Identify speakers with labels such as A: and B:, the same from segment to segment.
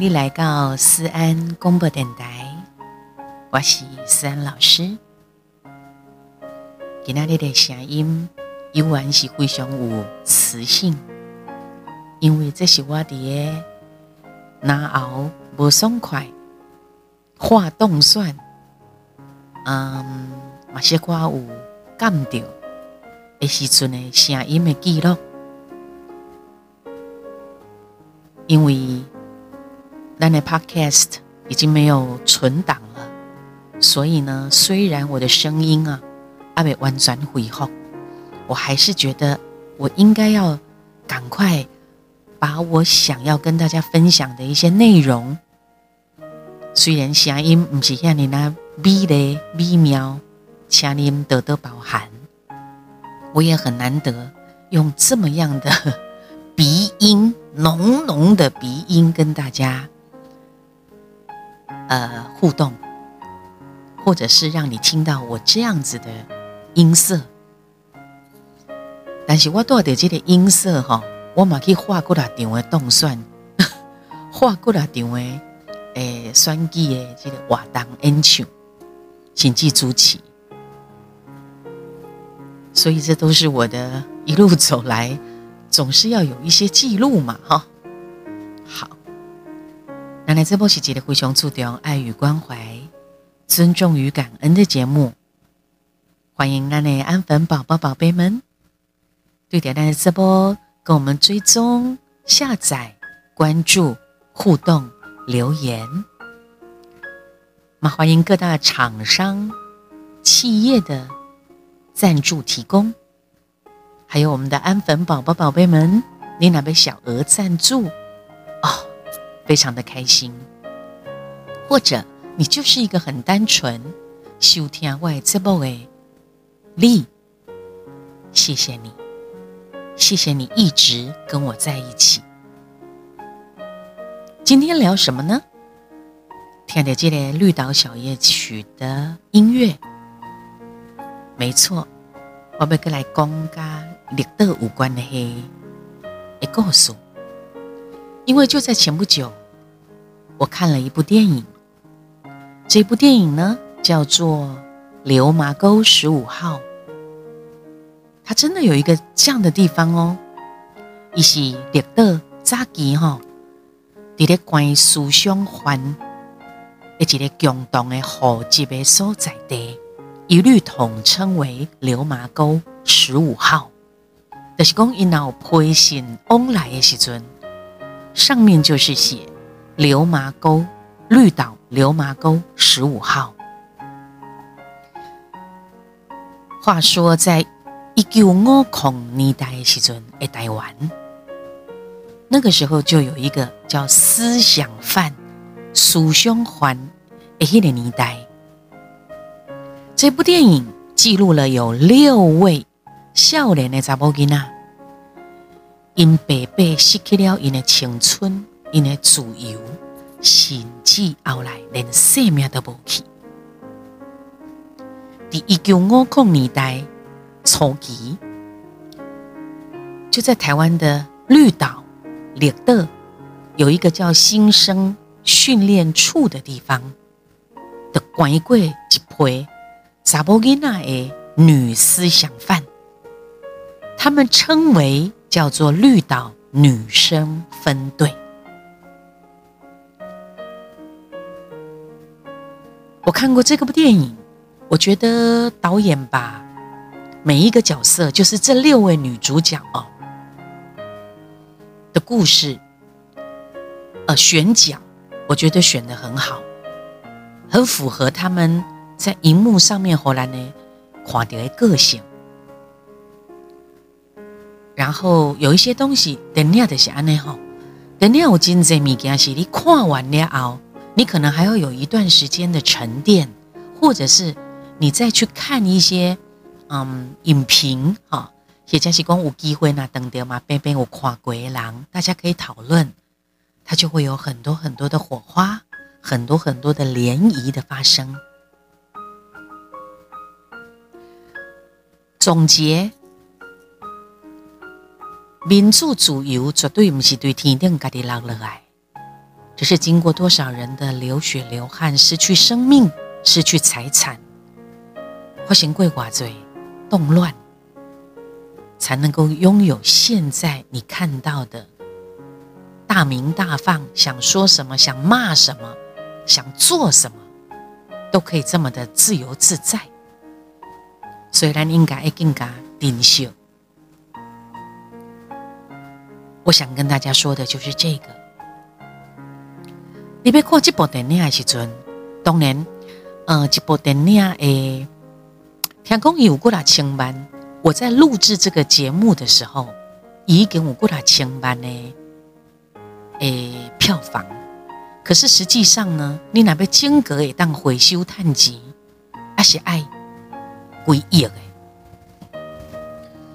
A: 你来到思安广播电台，我是思安老师。今天的声音依然是非常有磁性，因为这是我的拿熬不爽快、化冻蒜，嗯，马些瓜有感到的时阵的声音的记录，因为。但的 Podcast 已经没有存档了，所以呢，虽然我的声音啊还没完全恢复，我还是觉得我应该要赶快把我想要跟大家分享的一些内容，虽然声音不是像你那美的美妙，请您多多包涵。我也很难得用这么样的 鼻音，浓浓的鼻音跟大家。呃，互动，或者是让你听到我这样子的音色，但是我多的这个音色哈，我嘛去画过来场的动算，画过来场的诶，双击的这个瓦当音球，请记住起。所以这都是我的一路走来，总是要有一些记录嘛，哈。好原来这波是节的非常注重爱与关怀、尊重与感恩的节目，欢迎那内安粉宝宝宝贝们对点亮这波跟我们追踪、下载、关注、互动、留言。那欢迎各大厂商、企业的赞助提供，还有我们的安粉宝宝宝贝们，你那边小额赞助。非常的开心，或者你就是一个很单纯收听外这部的力，谢谢你，谢谢你一直跟我在一起。今天聊什么呢？听着这个绿岛小夜曲的音乐，没错，我要跟来讲跟绿岛有关的嘿，一故事，因为就在前不久。我看了一部电影，这部电影呢叫做《流麻沟十五号》。它真的有一个这样的地方哦，伊是绿岛早期哈，伫咧关于思想环，一个共同的户籍的所在地，一律统称为流麻沟十五号。就是讲，因有配信往来的时阵，上面就是写。流麻沟绿岛流麻沟十五号。话说，在一九五零年代的时阵，在台湾，那个时候就有一个叫思想犯苏相环的迄个年代。这部电影记录了有六位少年的查某囡仔，因白白失去了因的青春。因的自由，甚至后来连生命都无去。第一九五零年代初期，就在台湾的绿岛、绿岛有一个叫新生训练处的地方，的关过一批查某囡仔的女思想犯，他们称为叫做绿岛女生分队。我看过这个部电影，我觉得导演把每一个角色，就是这六位女主角哦的故事，呃，选角，我觉得选的很好，很符合他们在荧幕上面后来呢垮掉的个性。然后有一些东西，等下的是安内吼，等下有真济物件是你看完了后。你可能还要有一段时间的沉淀，或者是你再去看一些嗯影评哈，也就是讲有机会呢，等到嘛边边有跨鬼狼，大家可以讨论，它就会有很多很多的火花，很多很多的涟漪的发生。总结：民主自由绝对不是对天顶家己落落来。只是经过多少人的流血流汗，失去生命，失去财产，发生过寡罪动乱，才能够拥有现在你看到的大鸣大放，想说什么，想骂什么，想做什么，都可以这么的自由自在。虽然应该更加顶秀，我想跟大家说的就是这个。你别看这部电影的时阵，当然，呃，这部电影诶，听讲有过来千万。我在录制这个节目的时候，已经有过来千万呢，诶，票房。可是实际上呢，你那边间隔也当回收探集，还是爱。归亿诶！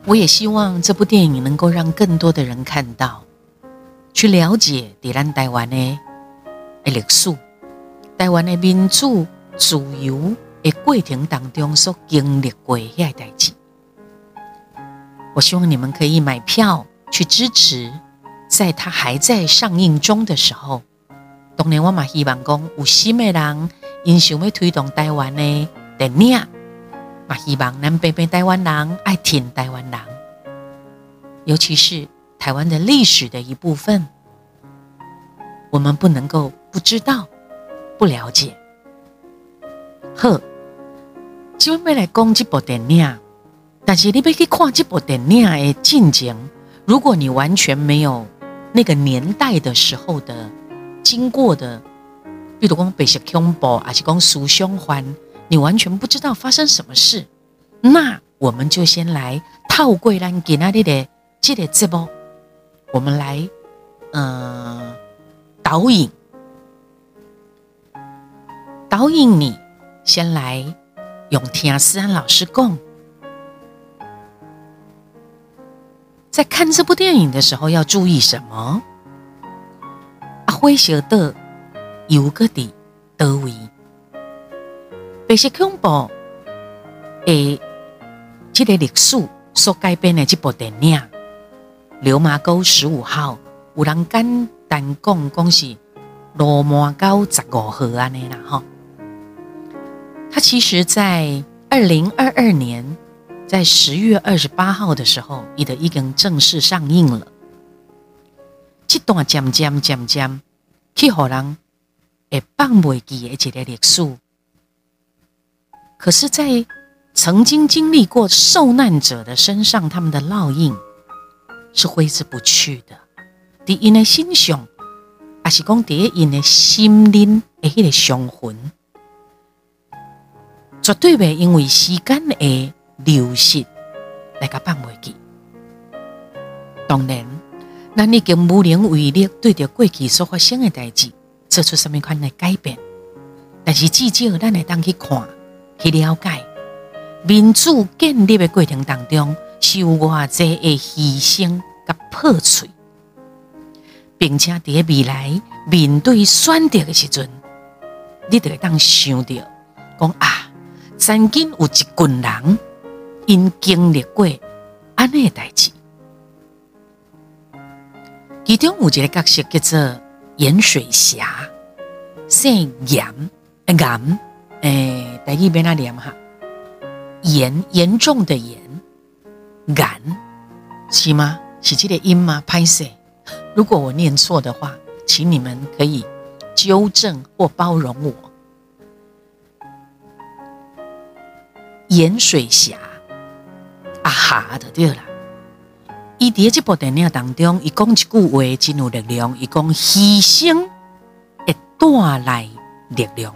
A: 我也希望这部电影能够让更多的人看到，去了解迪兰台湾的历史，台湾的民主自由的过程当中所经历过遐代志。我希望你们可以买票去支持，在它还在上映中的时候。当年我嘛希望讲有心的人，因想要推动台湾的电影。嘛，希望咱北北台湾人爱听台湾人，尤其是台湾的历史的一部分，我们不能够不知道、不了解。呵，今晚来讲这部电影，但是你要去看这部电影的进程，如果你完全没有那个年代的时候的经过的，比如讲白色恐怖，还是讲苏相环。你完全不知道发生什么事，那我们就先来套柜兰给那里的这个节目，我们来嗯导引导引你，先来用听思安老师讲，在看这部电影的时候要注意什么？阿辉晓得有个的德维。白色恐怖诶，这个历史所改编的这部电影《流麻沟十五号》，有人简单讲讲是罗马沟十五号安尼啦哈。它其实，在二零二二年，在十月二十八号的时候，已经已经正式上映了。这段渐渐渐渐去互人会放袂记的一个历史。可是，在曾经经历过受难者的身上，他们的烙印是挥之不去的。伫因的心上，还是讲伫因的心灵的迄个伤痕，绝对袂因为时间的流逝来甲放袂记。当然，咱已经无能为力对着过去所发生的代志做出什么款的改变，但是至少咱会当去看。去了解民主建立的过程当中，是有偌济的牺牲甲破碎，并且伫未来面对选择的时阵，你得当想到，讲啊，曾经有一群人因经历过安尼的代志，其中有一个角色叫做盐水侠，姓盐，盐。哎，在一边那念哈，严严重的严，严是吗？是这个音吗？拍摄，如果我念错的话，请你们可以纠正或包容我。盐水侠，啊哈的对了。伊伫这部电影当中，伊讲一句话真有力量，伊讲牺牲会带来力量。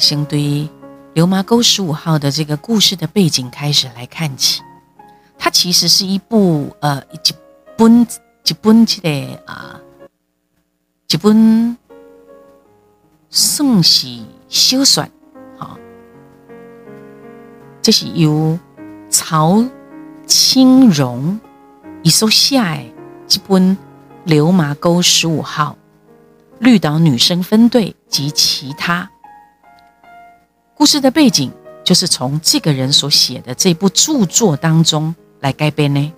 A: 先对流麻沟十五号的这个故事的背景开始来看起，它其实是一部呃一本一本这个啊一本算是小说，好，这是由曹清荣一所写的这本流麻沟十五号绿岛女生分队及其他。故事的背景就是从这个人所写的这部著作当中来改变呢。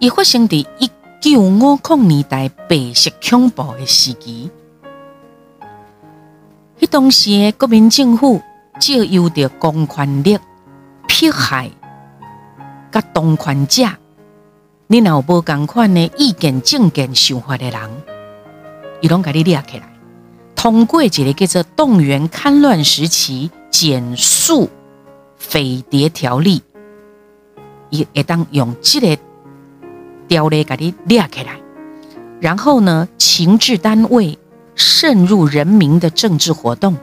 A: 伊发生伫一九五零年代白色恐怖的时期，迄当时的国民政府借由着公权力迫害甲当权者，你若有无共款的意见、政见、想法的人，伊拢甲你掠起来，通过一个叫做动员戡乱时期减速匪谍条例，伊会当用这个。条例给你列起来，然后呢，情治单位渗入人民的政治活动。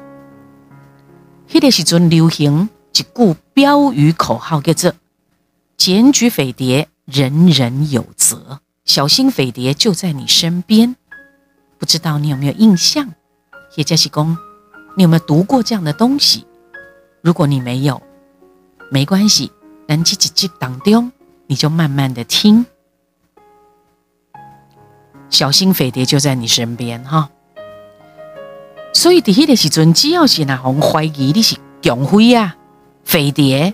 A: 迄个时阵流行一句标语口号，叫做“检举匪谍，人人有责，小心匪谍就在你身边”。不知道你有没有印象？叶嘉西公，你有没有读过这样的东西？如果你没有，没关系，咱这几集当中，你就慢慢的听。小心匪谍就在你身边哈，所以伫迄个时阵，只要是哪红怀疑你是强匪啊、匪谍，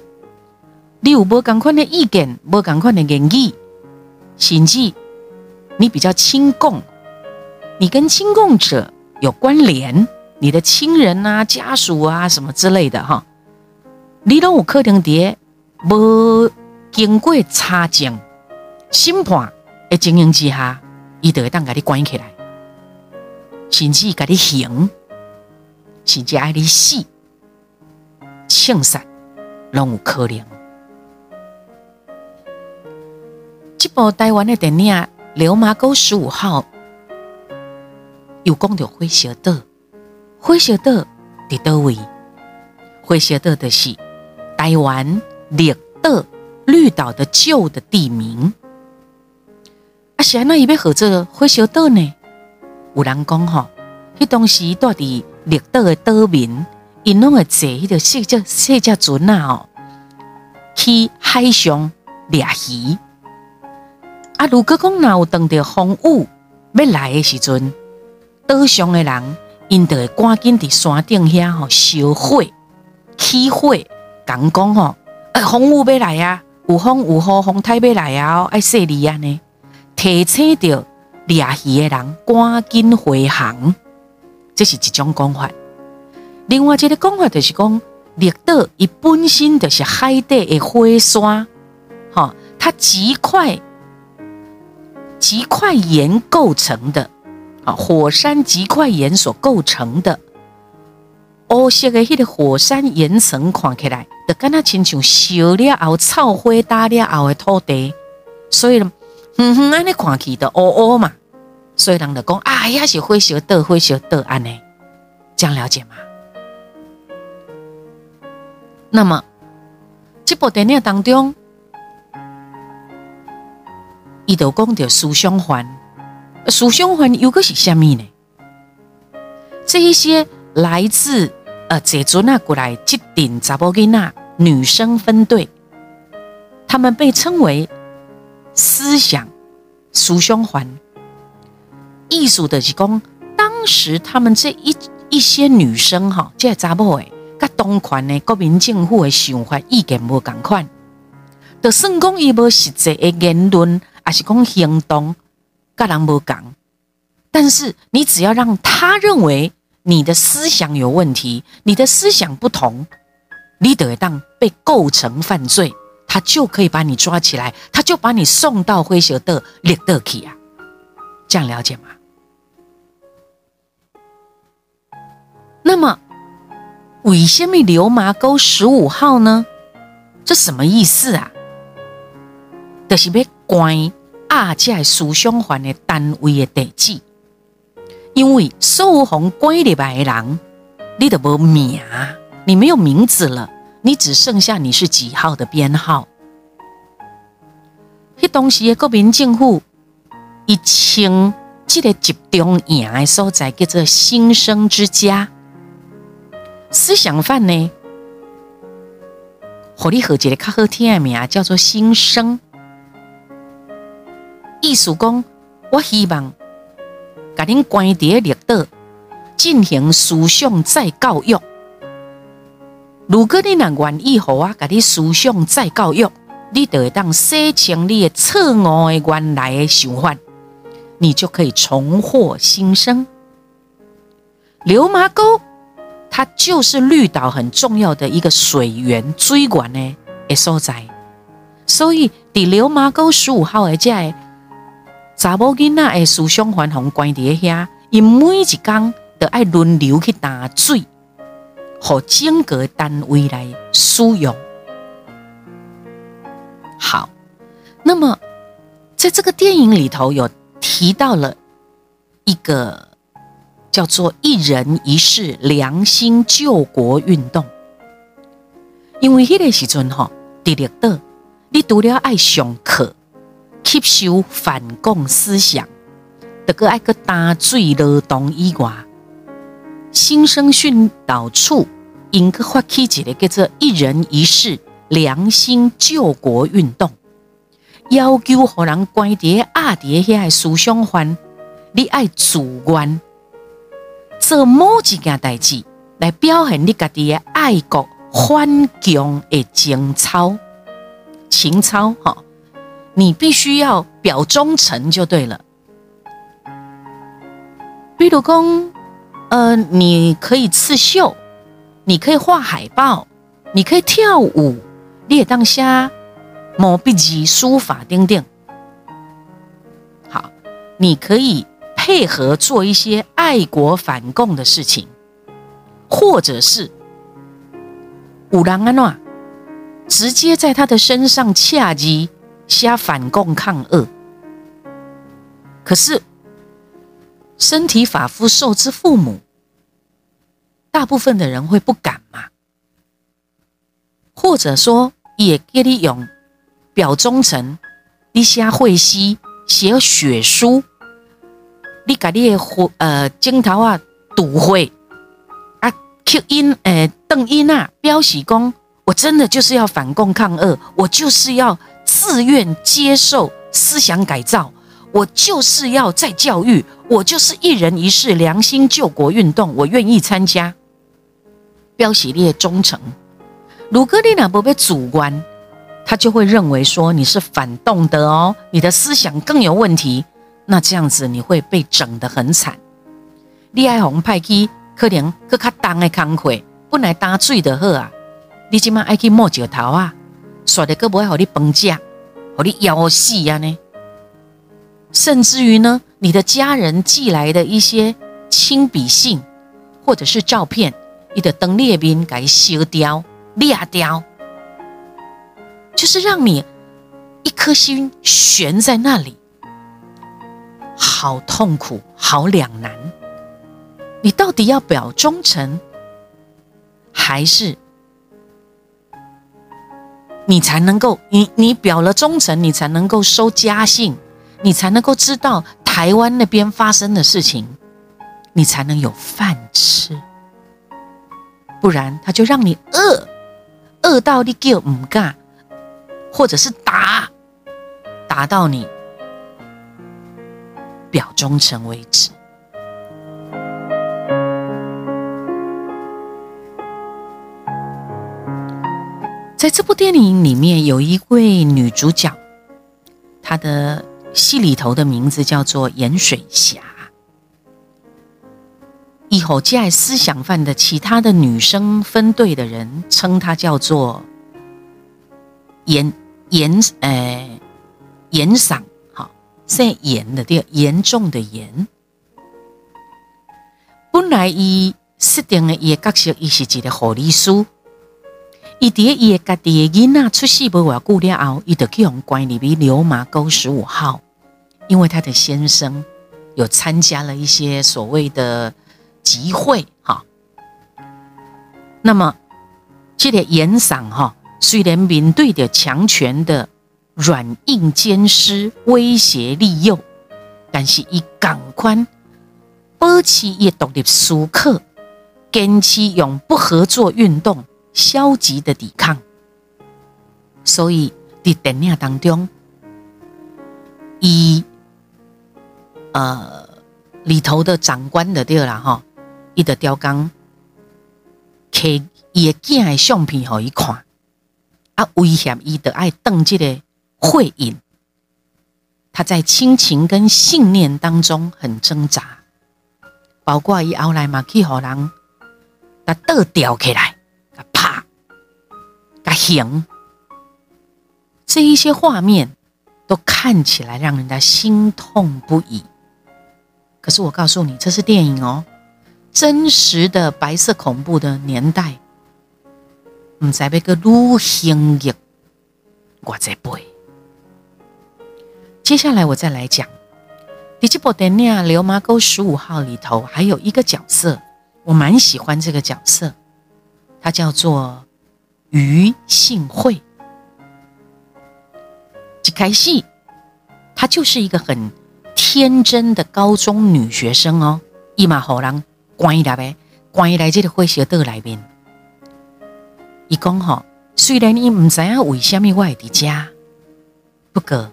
A: 你有无共款的意见、无共款的言语，甚至你比较亲共，你跟亲共者有关联，你的亲人啊、家属啊什么之类的哈，你都有可能伫无经过查证、审判的经营之下。伊就会当甲你关起来，甚至甲你刑，甚至爱你死、枪杀，拢有可能。这部台湾的电影《流麻沟十五号》有讲到火烧岛，火烧岛伫倒位？火烧岛的是台湾绿岛绿岛的旧的地名。啊，是安那伊要合作火烧岛呢？有人讲吼，迄当时住伫绿岛的岛民，因拢会坐迄个细只细只船啊，吼，去海上掠鱼。啊，如果讲若有当着风雨要来的时阵，岛上的人因就会赶紧伫山顶遐吼烧火起火，讲讲吼，啊，风雨要来啊，有风有雨，风台要来啊，爱说你啊呢。提醒着掠鱼的人赶紧回航，这是一种讲法。另外一个讲法就是讲，绿岛伊本身就是海底的火山，哈，它极块极块岩构成的，啊，火山极块岩所构成的。乌色的迄个火山岩层看起来，就敢那亲像烧了后草灰打了后的土地，所以。嗯哼，安尼看起的乌乌嘛，所以人就讲啊，也是会烧岛，会烧岛安尼，这样了解吗？那么这部电影当中，伊就讲到思想环，思想环又个是虾米呢？这一些来自呃这阵啊过来这顶查甫囡仔女生分队，他们被称为。思想思想环，艺术的是讲，当时他们这一一些女生哈，这查某诶，甲当权的国民政府的想法意见无共款，就算讲伊无实际的言论，还是讲行动，甲人无共，但是你只要让他认为你的思想有问题，你的思想不同，你得当被构成犯罪。他就可以把你抓起来，他就把你送到灰色的列德去啊，这样了解吗？那么，为什么流麻沟十五号呢？这什么意思啊？就是要关阿姐思想环的单位的地址，因为受红关里白人，你都无名，你没有名字了。你只剩下你是几号的编号？迄当时的国民政府，一称这个集中营的所在叫做新生之家。思想犯呢，和你合一个较好听的名叫做新生。意思讲，我希望甲恁关伫咧绿岛进行思想再教育。如果你若愿意好啊，甲你思想再教育，你就会当洗清你的错误的原来的想法，你就可以重获新生。流麻沟，它就是绿岛很重要的一个水源水源呢的所在，所以伫流麻沟十五号的这查某囡仔的思想环境关伫遐，伊每一工都爱轮流去打水。和整个单位来使用。好，那么在这个电影里头有提到了一个叫做“一人一事良心救国运动”，因为迄个时阵吼，第六岛你除了爱上课、吸收反共思想，得个爱个打水劳动以外。新生训导处应该发起一个叫做“一人一事良心救国运动”，要求互人关伫阿伫遐个思想犯，你爱自愿做某一件代志来表现你家己的爱国反共的情操，情操哈，你必须要表忠诚就对了，比如讲。呃，你可以刺绣，你可以画海报，你可以跳舞，你也当下毛笔字书法等等。好，你可以配合做一些爱国反共的事情，或者是五郎安诺直接在他的身上恰吉瞎反共抗恶。可是。身体发肤受之父母，大部分的人会不敢嘛？或者说，也给你用表忠诚，你写会诗、写血书，你把你的呃镜头啊堵会啊，Q 音诶邓音啊，表示讲，我真的就是要反共抗恶，我就是要自愿接受思想改造。我就是要再教育，我就是一人一事良心救国运动，我愿意参加。标喜列忠诚，鲁格丽娜不被主观，他就会认为说你是反动的哦，你的思想更有问题。那这样子你会被整得很惨。李爱红派去可能更较重的工课，本来打水的好啊，你今晚爱去摸石头啊，耍的个不会好你崩架，好你咬死呀呢？甚至于呢，你的家人寄来的一些亲笔信，或者是照片，你的灯列兵给修掉、裂掉，就是让你一颗心悬在那里，好痛苦，好两难。你到底要表忠诚，还是你才能够？你你表了忠诚，你才能够收家信。你才能够知道台湾那边发生的事情，你才能有饭吃，不然他就让你饿，饿到你叫唔干，或者是打，打到你表忠诚为止。在这部电影里面，有一位女主角，她的。戏里头的名字叫做盐水霞。以后在思想犯的其他的女生分队的人称她叫做严严呃严嗓，好，是严的对，严重的严。本来伊设定的伊的角色，伊是一个护理师。伊伫伊家己的囡仔出世无偌久了后，伊就去用关入去流麻沟十五号。因为他的先生有参加了一些所谓的集会，哈。那么这个严赏哈，虽然面对着强权的软硬兼施、威胁利诱，但是伊赶快保持伊独立思考，坚持用不合作运动消极的抵抗。所以在电影当中，伊。呃，里头的长官的对啦哈，伊的雕钢，K 伊的囝的相片互伊看，啊，威胁伊的爱登这个会影。他在亲情跟信念当中很挣扎，包括伊后来嘛去互人，甲倒吊起来，行，这一些画面都看起来让人家心痛不已。可是我告诉你，这是电影哦，真实的白色恐怖的年代，唔知被个愈行越我在背。接下来我再来讲《迪基波德尼亚流麻沟十五号》里头还有一个角色，我蛮喜欢这个角色，他叫做于幸会。一开戏，她就是一个很天真的高中女学生哦，伊嘛好人关来呗，关来这个会学岛来面。伊讲吼，虽然你唔知影为什么我会伫家，不过。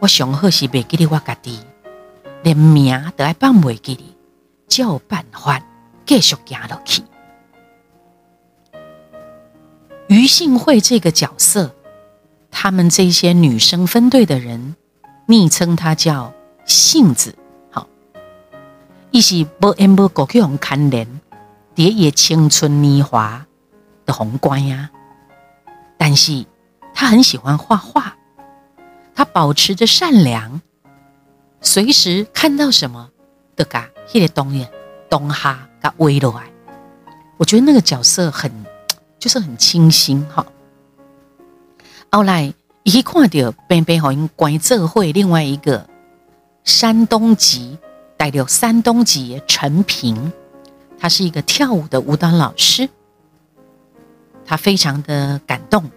A: 我上好是袂记得我家己，连名都爱放袂记哩，只有办法继续行落去。余幸会这个角色，他们这些女生分队的人，昵称她叫杏子。好，伊是无缘无故去红看连，蝶也青春年华的红冠呀。但是她很喜欢画画。她保持着善良，随时看到什么都噶迄个东西东哈噶围落来。我觉得那个角色很就是很清新哈。后来一看到边边好像关这会另外一个山东籍带有山东籍的陈平，他是一个跳舞的舞蹈老师，他非常的感动，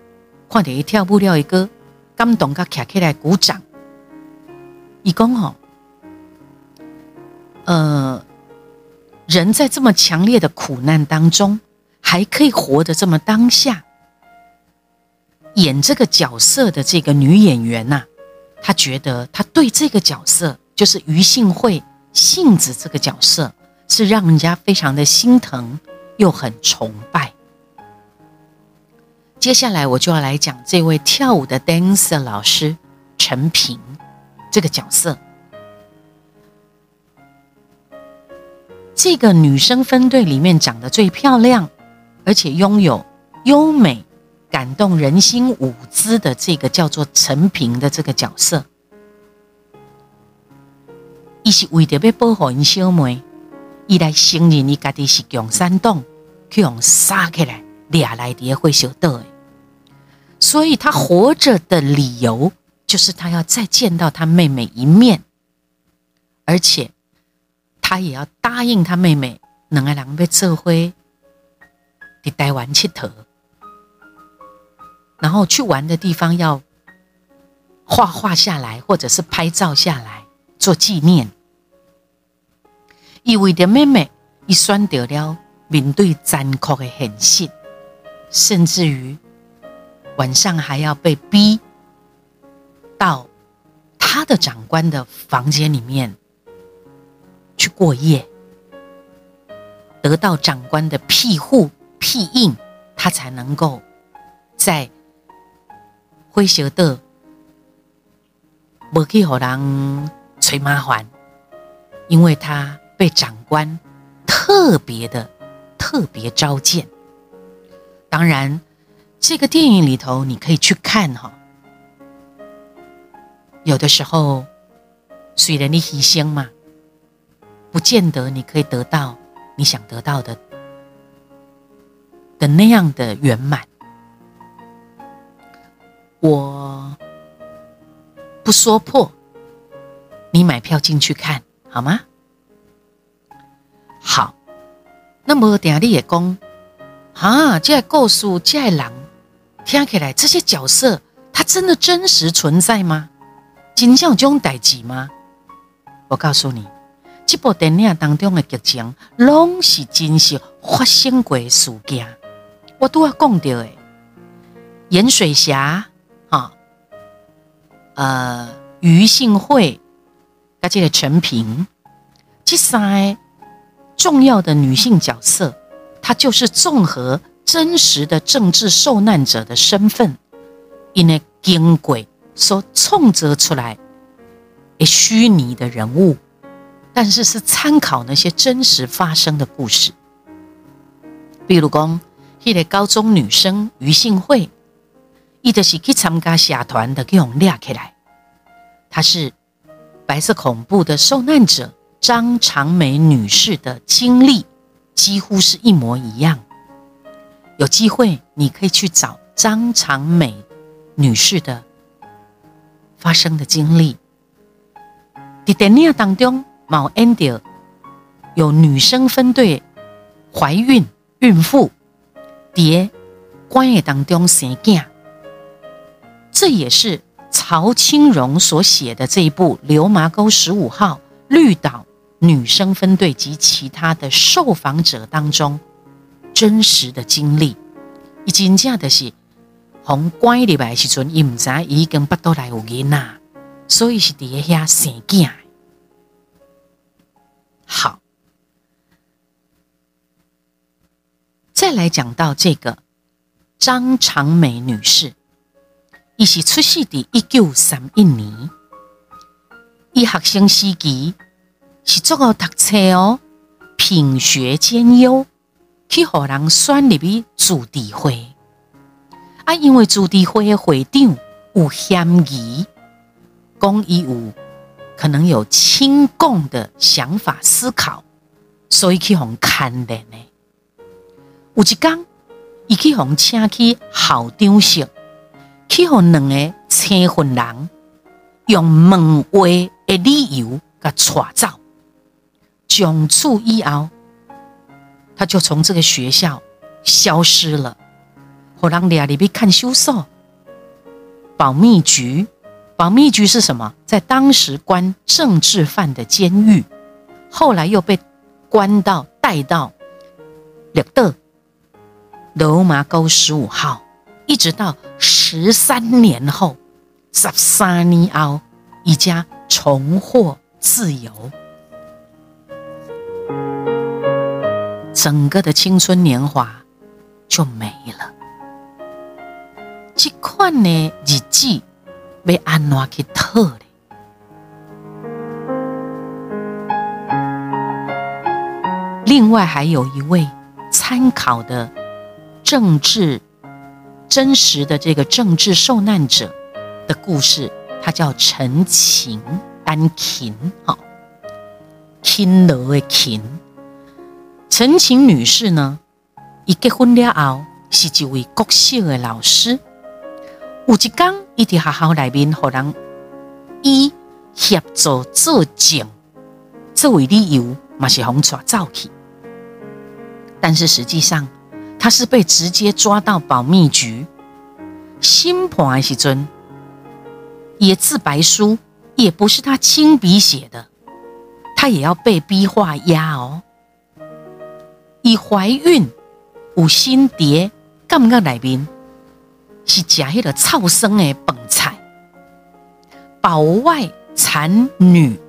A: 看到一跳舞了一个。感动，甲站起来鼓掌。伊讲吼，呃，人在这么强烈的苦难当中，还可以活得这么当下。演这个角色的这个女演员呐，她觉得她对这个角色，就是于幸慧杏子这个角色，是让人家非常的心疼，又很崇拜。接下来我就要来讲这位跳舞的 dancer 老师陈平这个角色。这个女生分队里面长得最漂亮，而且拥有优美、感动人心舞姿的这个叫做陈平的这个角色，伊是为着要保护因小妹，伊来承认伊家己是共产党，去用杀起来掠来的会小岛的。所以他活着的理由，就是他要再见到他妹妹一面，而且他也要答应他妹妹，能个两被撤灰，你待完去头，然后去玩的地方要画画下来，或者是拍照下来做纪念。意味着妹妹一选择了面对残酷的现实，甚至于。晚上还要被逼到他的长官的房间里面去过夜，得到长官的庇护庇应，他才能够在灰蛇的不去和人吹麻烦，因为他被长官特别的特别召见，当然。这个电影里头，你可以去看哈。有的时候，虽然你牺牲嘛，不见得你可以得到你想得到的的那样的圆满。我不说破，你买票进去看好吗？好，那么等下你也讲，啊，这故事这人。听起来这些角色，他真的真实存在吗？真像这种代志吗？我告诉你，这部电影当中的剧情，拢是真实发生过事件。我都要讲到的，盐水侠啊，呃，余幸会，跟这个陈平，这三重要的女性角色，她就是综合。真实的政治受难者的身份，因为经过所创造出来的虚拟的人物，但是是参考那些真实发生的故事。比如讲，迄个高中女生于信惠，伊就是去参加社团的，给我们列起来。她是白色恐怖的受难者张长梅女士的经历，几乎是一模一样。有机会，你可以去找张长美女士的发生的经历。在电影当中，某 Andy 有女生分队怀孕孕妇在关业当中生囝，这也是曹清荣所写的这一部《流麻沟十五号绿岛女生分队及其他的受访者》当中。真实的经历，伊真正的是从关入来时阵，伊唔知伊已经不倒来有囡仔，所以是伫遐生囝。好，再来讲到这个张长美女士，伊是出世伫一九三一年，伊学生时期是做个读册哦，品学兼优。去互人选入去驻地会，啊，因为驻地会的会长有嫌疑，讲伊有可能有亲共的想法思考，所以去互看连的。有一天，伊去互请去校长室，去互两个青训人用问话的理由甲带走，从此以后。他就从这个学校消失了。后来里啊里边看守所，保密局，保密局是什么？在当时关政治犯的监狱，后来又被关到带到绿岛罗马沟十五号，一直到十三年后，十三年后，一家重获自由。整个的青春年华就没了。这款呢日记被安怎去套的？另外还有一位参考的政治真实的这个政治受难者的故事，他叫陈琴丹琴，哈，勤劳的琴。陈琴女士呢，伊结婚了后是一位国小的老师。有一天，伊伫学校内面，互人以协助作证作为理由，嘛是红抓走去。但是实际上，他是被直接抓到保密局新判的时阵，也自白书也不是他亲笔写的，他也要被逼画押哦。伊怀孕有新蝶，感觉内面是食迄个臭生的饭菜，保外产女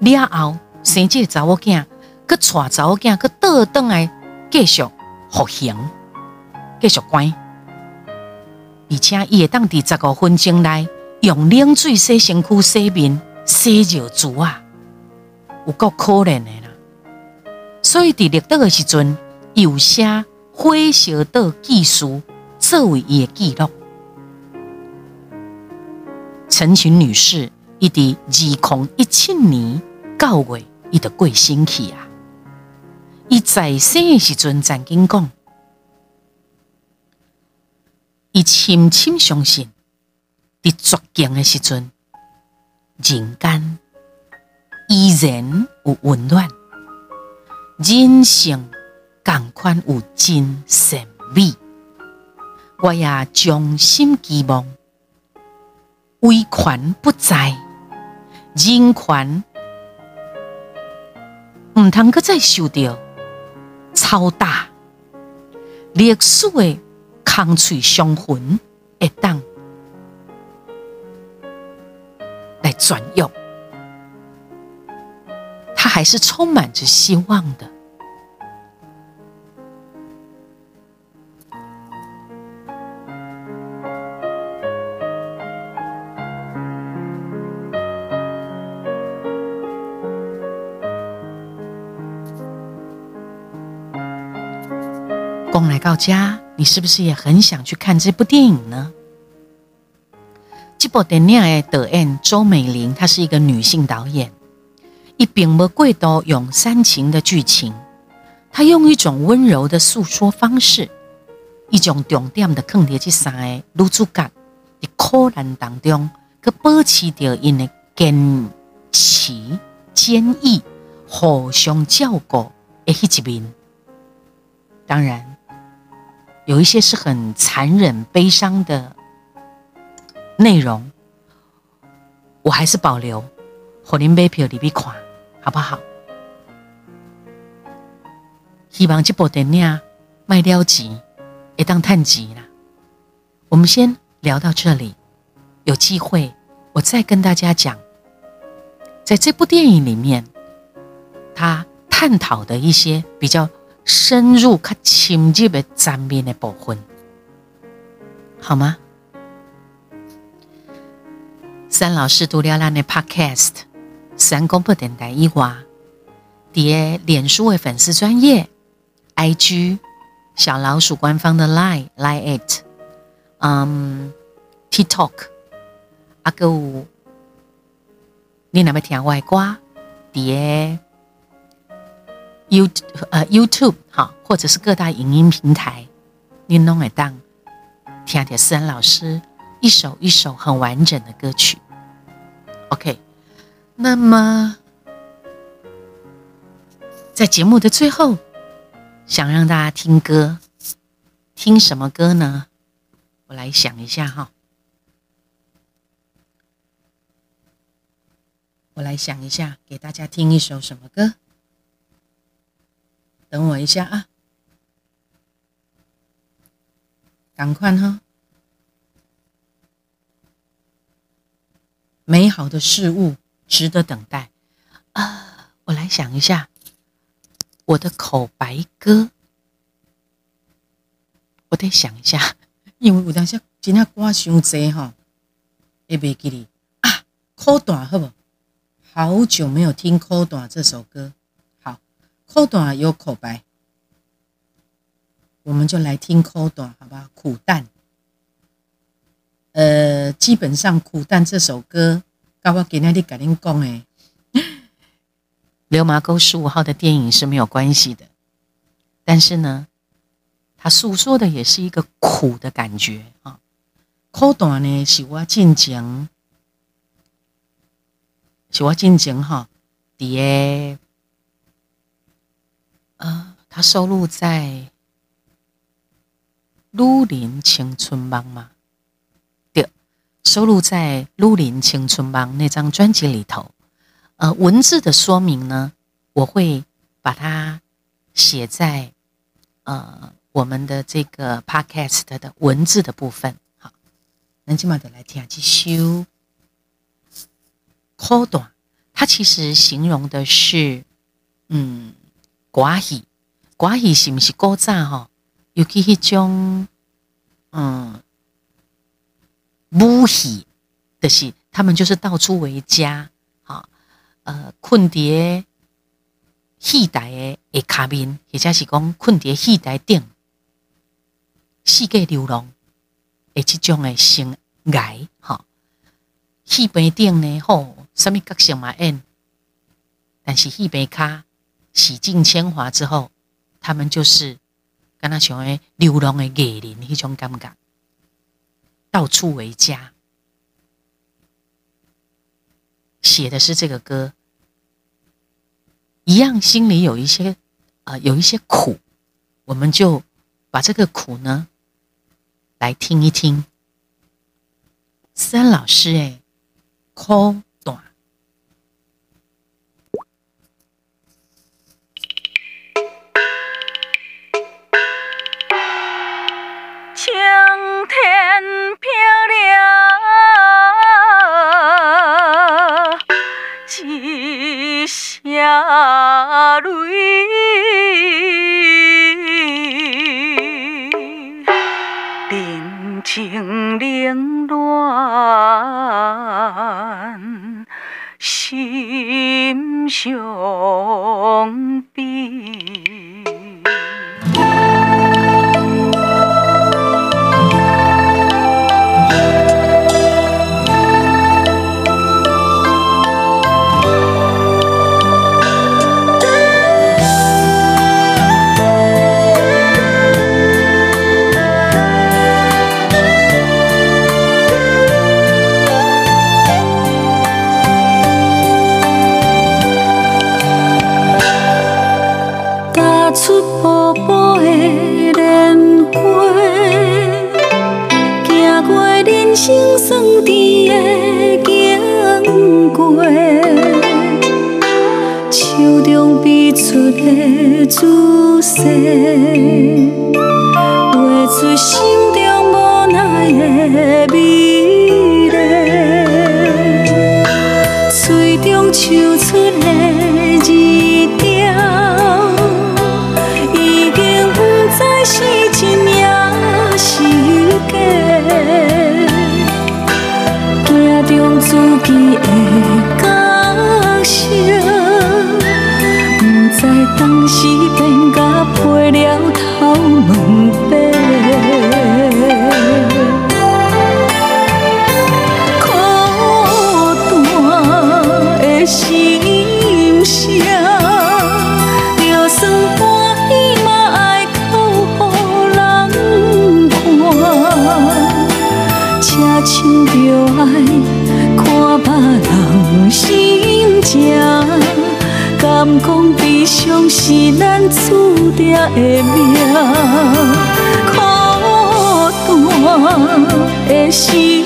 A: 了后生这个查某囝，佮带查某囝佮倒转来继续服刑，继续关，而且伊会当伫十五分钟内用冷水洗身躯、洗面、洗尿珠啊，有够可怜的啦。所以，伫绿岛的时阵，有写火烧岛技术作为伊的记录。陈群女士，伊伫二零一七年九月，伊就过身去啊。伊在生的时阵曾经讲，伊深深相信，伫绝境的时阵，人间依然有温暖。人生共款有真神秘，我也衷心期望，威权不在，人权唔通搁再受到超大历史的空脆伤痕，会当来转用。他还是充满着希望的。家，你是不是也很想去看这部电影呢？这部电影的导演周美玲，她是一个女性导演，一并不贵都用煽情的剧情，她用一种温柔的诉说方式，一种重点的坑叠这三个女主角在苦难当中，去保持着因的坚持、坚毅、互相照顾的一面。当然，有一些是很残忍、悲伤的。内容我还是保留，火林杯票里边看，好不好？希望这部电影卖掉钱，也当探钱啦。我们先聊到这里，有机会我再跟大家讲，在这部电影里面，他探讨的一些比较深入、较深入的层面的部分，好吗？三老师读了咱的 Podcast，三公布电台以外，伫脸书的粉丝专业，IG 小老鼠官方的 Line Line it，嗯，TikTok，阿个你那边听外挂，伫 You 呃 YouTube 好，或者是各大影音平台，你弄会当听听思安老师。一首一首很完整的歌曲，OK。那么在节目的最后，想让大家听歌，听什么歌呢？我来想一下哈，我来想一下，给大家听一首什么歌？等我一下啊，赶快哈。美好的事物值得等待啊！我来想一下，我的口白歌，我得想一下，因为有当时今天歌伤多哈，会袂记哩啊！口短好不？好久没有听口短这首歌，口短有口白，我们就来听口短，好吧？苦淡。呃，基本上《苦蛋》这首歌，跟我今天的跟您讲诶，《流麻沟十五号》的电影是没有关系的，但是呢，它诉说的也是一个苦的感觉啊。苦段呢，是我进前，是我进前哈，底诶，呃，它收录在《鲁林青春梦》嘛。收录在《绿林青春帮》那张专辑里头，呃，文字的说明呢，我会把它写在呃我们的这个 podcast 的文字的部分。好，那今晚的来听下修苦短，它其实形容的是嗯寡戏，寡戏是不是古早哈？尤其迄种嗯。武喜的是，他们就是到处为家，哈，呃，困伫戏台的下面，或者是讲困伫戏台顶，世界流浪的即种的生涯，哈，戏边顶呢，吼，什么角色嘛演，但是戏边卡洗尽铅华之后，他们就是跟他像诶流浪的艺人，迄种感觉。到处为家，写的是这个歌，一样心里有一些啊，有一些苦，我们就把这个苦呢来听一听。三老师，哎，
B: 空。
A: 起。中唱出的字定的命苦短的时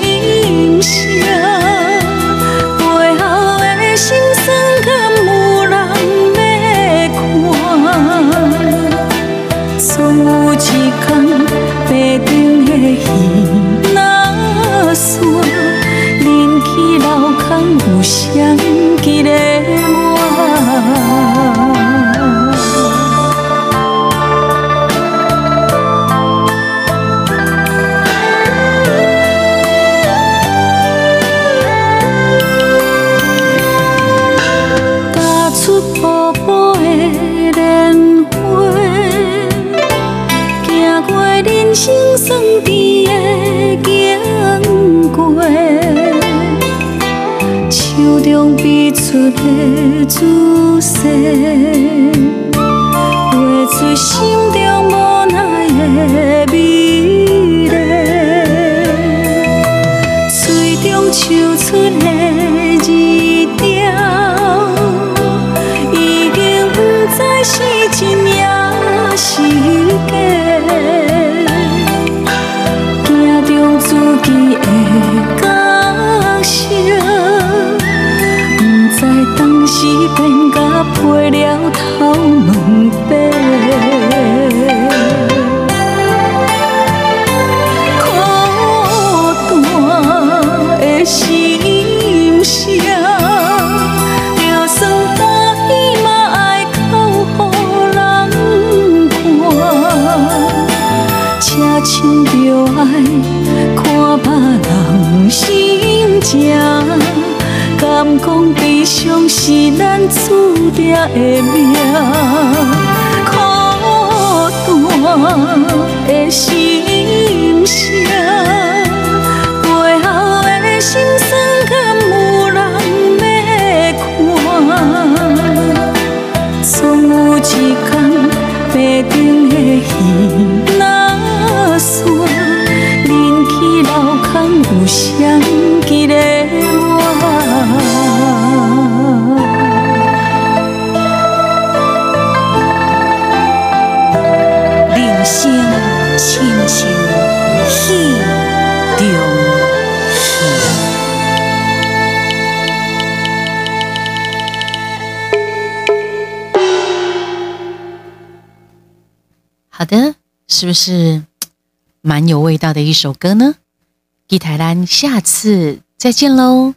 A: 敢讲悲伤是咱注定的命。
C: 是不是蛮有味道的一首歌呢？一台单下次再见喽。